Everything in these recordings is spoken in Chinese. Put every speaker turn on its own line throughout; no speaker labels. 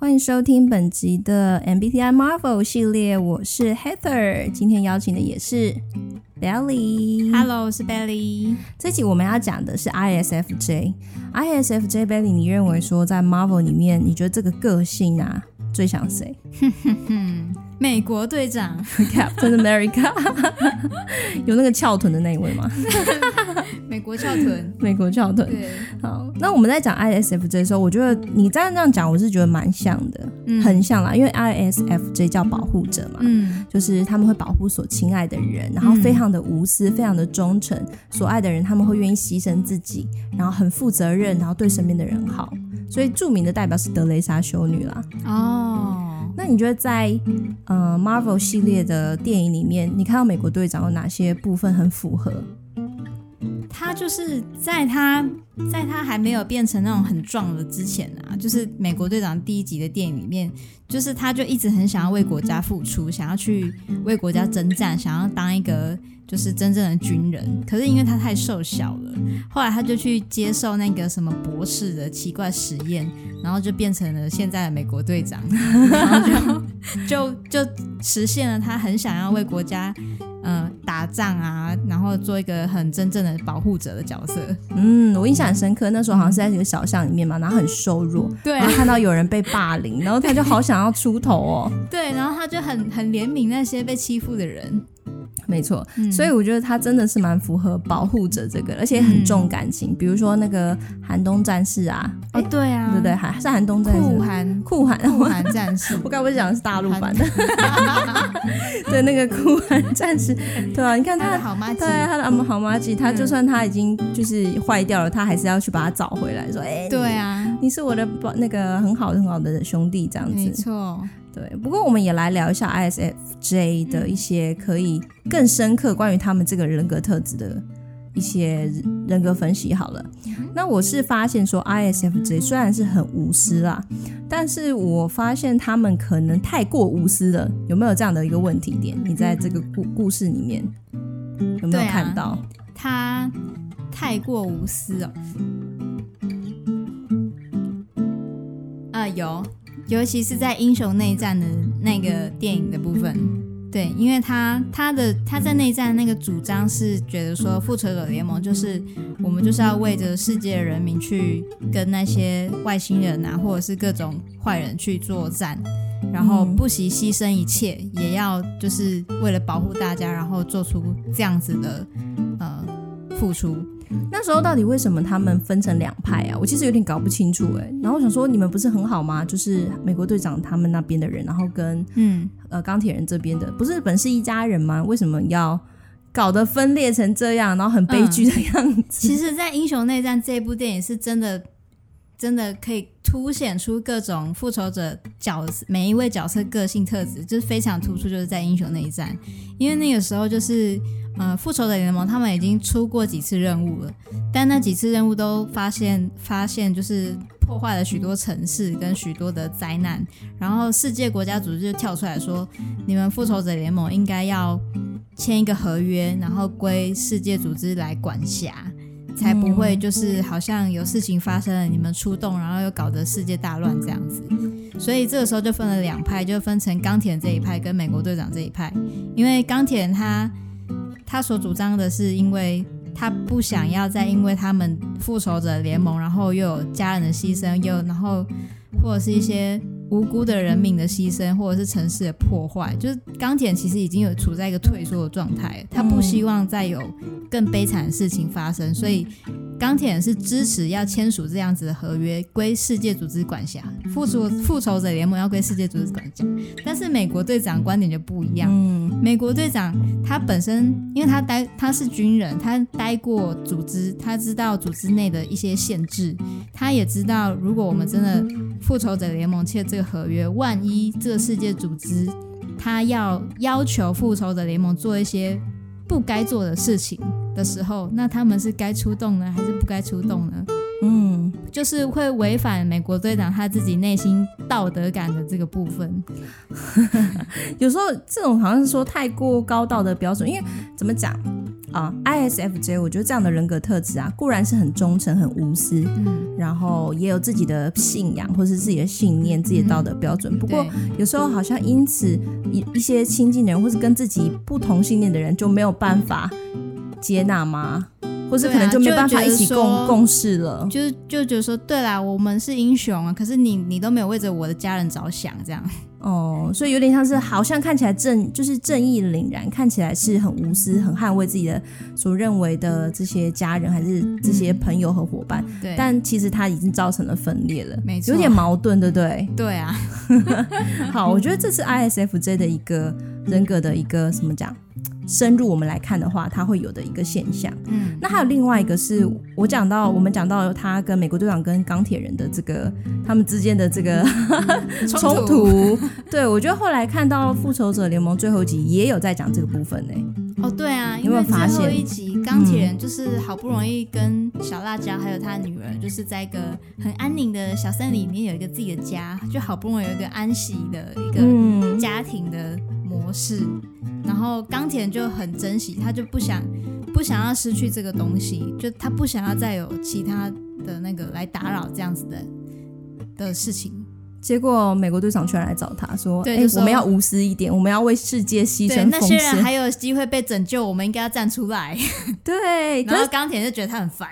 欢迎收听本集的 MBTI Marvel 系列，我是 Heather，今天邀请的也是 Belly。
Hello，我是 Belly。
这集我们要讲的是 ISFJ。ISFJ Belly，你认为说在 Marvel 里面，你觉得这个个性啊，最像谁？
美国队长
Captain America，有那个翘臀的那一位吗？
美国翘臀，
美国翘臀。
对，
好，那我们在讲 ISFJ 的时候，我觉得你这样这样讲，我是觉得蛮像的，嗯，很像啦。因为 ISFJ 叫保护者嘛，嗯，就是他们会保护所亲爱的人，然后非常的无私，非常的忠诚，所爱的人他们会愿意牺牲自己，然后很负责任，然后对身边的人好。所以著名的代表是德雷莎修女啦。哦。那你觉得在呃 Marvel 系列的电影里面，你看到美国队长有哪些部分很符合？
就是在他在他还没有变成那种很壮的之前啊，就是美国队长第一集的电影里面，就是他就一直很想要为国家付出，想要去为国家征战，想要当一个。就是真正的军人，可是因为他太瘦小了，后来他就去接受那个什么博士的奇怪实验，然后就变成了现在的美国队长，然后就就就实现了他很想要为国家呃打仗啊，然后做一个很真正的保护者的角色。
嗯，我印象很深刻，那时候好像是在一个小巷里面嘛，然后很瘦弱，对，然后看到有人被霸凌，然后他就好想要出头哦，
对，然后他就很很怜悯那些被欺负的人。
没错，所以我觉得他真的是蛮符合保护者这个，而且很重感情。比如说那个寒冬战士啊，
哦对啊，
对对，还是寒冬战士，
酷寒
酷寒
酷寒战士，
我刚不是讲的是大陆版的，对那个酷寒战士，对啊，你看他的好麻吉，对他的好妈吉，他就算他已经就是坏掉了，他还是要去把它找回来，说哎，
对啊，
你是我的那个很好很好的兄弟这样子，
没错。
对，不过我们也来聊一下 ISFJ 的一些可以更深刻关于他们这个人格特质的一些人格分析。好了，那我是发现说 ISFJ 虽然是很无私啦，但是我发现他们可能太过无私了。有没有这样的一个问题点？你在这个故故事里面有没有看到？
啊、他太过无私哦。啊，有。尤其是在英雄内战的那个电影的部分，对，因为他他的他在内战那个主张是觉得说，复仇者联盟就是我们就是要为着世界人民去跟那些外星人啊，或者是各种坏人去作战，然后不惜牺牲一切，也要就是为了保护大家，然后做出这样子的呃付出。
那时候到底为什么他们分成两派啊？我其实有点搞不清楚哎、欸。然后我想说，你们不是很好吗？就是美国队长他们那边的人，然后跟嗯呃钢铁人这边的，不是本是一家人吗？为什么要搞得分裂成这样，然后很悲剧的样子？嗯、
其实，在《英雄内战》这部电影是真的，真的可以凸显出各种复仇者角色每一位角色个性特质，就是非常突出，就是在《英雄内战》，因为那个时候就是。呃，复仇者联盟他们已经出过几次任务了，但那几次任务都发现发现就是破坏了许多城市跟许多的灾难，然后世界国家组织就跳出来说，你们复仇者联盟应该要签一个合约，然后归世界组织来管辖，才不会就是好像有事情发生了，你们出动，然后又搞得世界大乱这样子。所以这个时候就分了两派，就分成钢铁这一派跟美国队长这一派，因为钢铁他。他所主张的是，因为他不想要再因为他们复仇者联盟，然后又有家人的牺牲，又然后或者是一些无辜的人民的牺牲，或者是城市的破坏，就是钢铁其实已经有处在一个退缩的状态，他不希望再有更悲惨的事情发生，所以。钢铁人是支持要签署这样子的合约，归世界组织管辖。复仇复仇者联盟要归世界组织管辖，但是美国队长观点就不一样。美国队长他本身，因为他待他是军人，他待过组织，他知道组织内的一些限制，他也知道如果我们真的复仇者联盟签这个合约，万一这个世界组织他要要求复仇者联盟做一些不该做的事情的时候，那他们是该出动呢，还是不该出动呢？嗯，就是会违反美国队长他自己内心道德感的这个部分。有时候这种好像是说太过高道德标准，因为怎么讲？
啊、呃、，ISFJ，我觉得这样的人格特质啊，固然是很忠诚、很无私，嗯，然后也有自己的信仰或是自己的信念、自己的道德标准。嗯、不过有时候好像因此一一些亲近的人，或是跟自己不同信念的人，就没有办法接纳吗？或是可能就没办法一起共、啊、共事了。
就就觉得说，对啦，我们是英雄啊，可是你你都没有为着我的家人着想，这样。
哦，所以有点像是好像看起来正就是正义凛然，看起来是很无私、很捍卫自己的所认为的这些家人还是这些朋友和伙伴，嗯、对，但其实他已经造成了分裂了，没错，有点矛盾，对不对？
对啊。
好，我觉得这是 ISFJ 的一个人格的一个什么讲？深入我们来看的话，他会有的一个现象。嗯，那还有另外一个是我讲到，我们讲到他跟美国队长跟钢铁人的这个他们之间的这个冲、嗯、突。对，我觉得后来看到复仇者联盟最后一集也有在讲这个部分呢。
哦，对啊，因为最后一集钢铁人就是好不容易跟小辣椒还有他女儿，就是在一个很安宁的小森林里面有一个自己的家，就好不容易有一个安息的一个家庭的模式。然后钢铁就很珍惜，他就不想不想要失去这个东西，就他不想要再有其他的那个来打扰这样子的的事情。
结果美国队长居然来找他说：“哎、欸，我们要无私一点，我们要为世界牺牲。
那些人还有机会被拯救，我们应该要站出来。”
对，
然后钢铁人就觉得他很烦。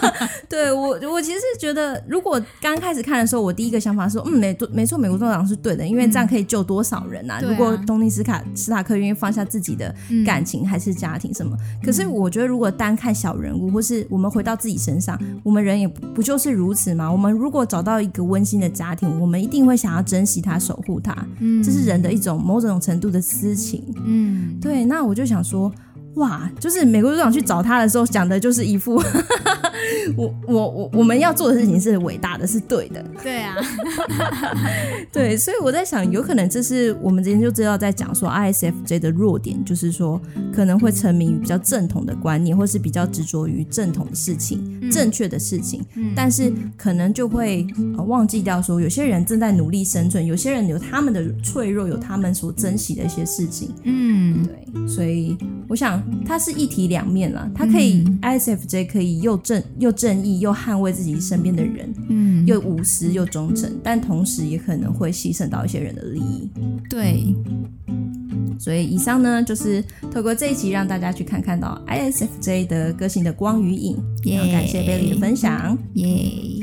对我，我其实是觉得，如果刚开始看的时候，我第一个想法是说：“嗯，没没错，美国队长是对的，因为这样可以救多少人啊！嗯、如果东尼斯卡斯塔克愿意放下自己的感情还是家庭什么，嗯、可是我觉得，如果单看小人物，或是我们回到自己身上，我们人也不就是如此吗？我们如果找到一个温馨的家庭，我们一定会想要珍惜他、守护他，嗯，这是人的一种某种程度的私情，嗯，对。那我就想说。哇，就是美国队长去找他的时候讲的，就是一副 我我我我们要做的事情是伟大的，是对的。
对啊，
对，所以我在想，有可能这是我们之前就知道在讲说 ISFJ 的弱点，就是说可能会沉迷于比较正统的观念，或是比较执着于正统的事情、嗯、正确的事情，嗯、但是可能就会、呃、忘记掉说，有些人正在努力生存，有些人有他们的脆弱，有他们所珍惜的一些事情。嗯，对，所以我想。它是一体两面了，它可以、嗯、ISFJ 可以又正又正义又捍卫自己身边的人，嗯，又无私又忠诚，但同时也可能会牺牲到一些人的利益。
对，
所以以上呢，就是透过这一集让大家去看看到 ISFJ 的个性的光与影。也 Yeah, 感谢贝莉的分享，
耶。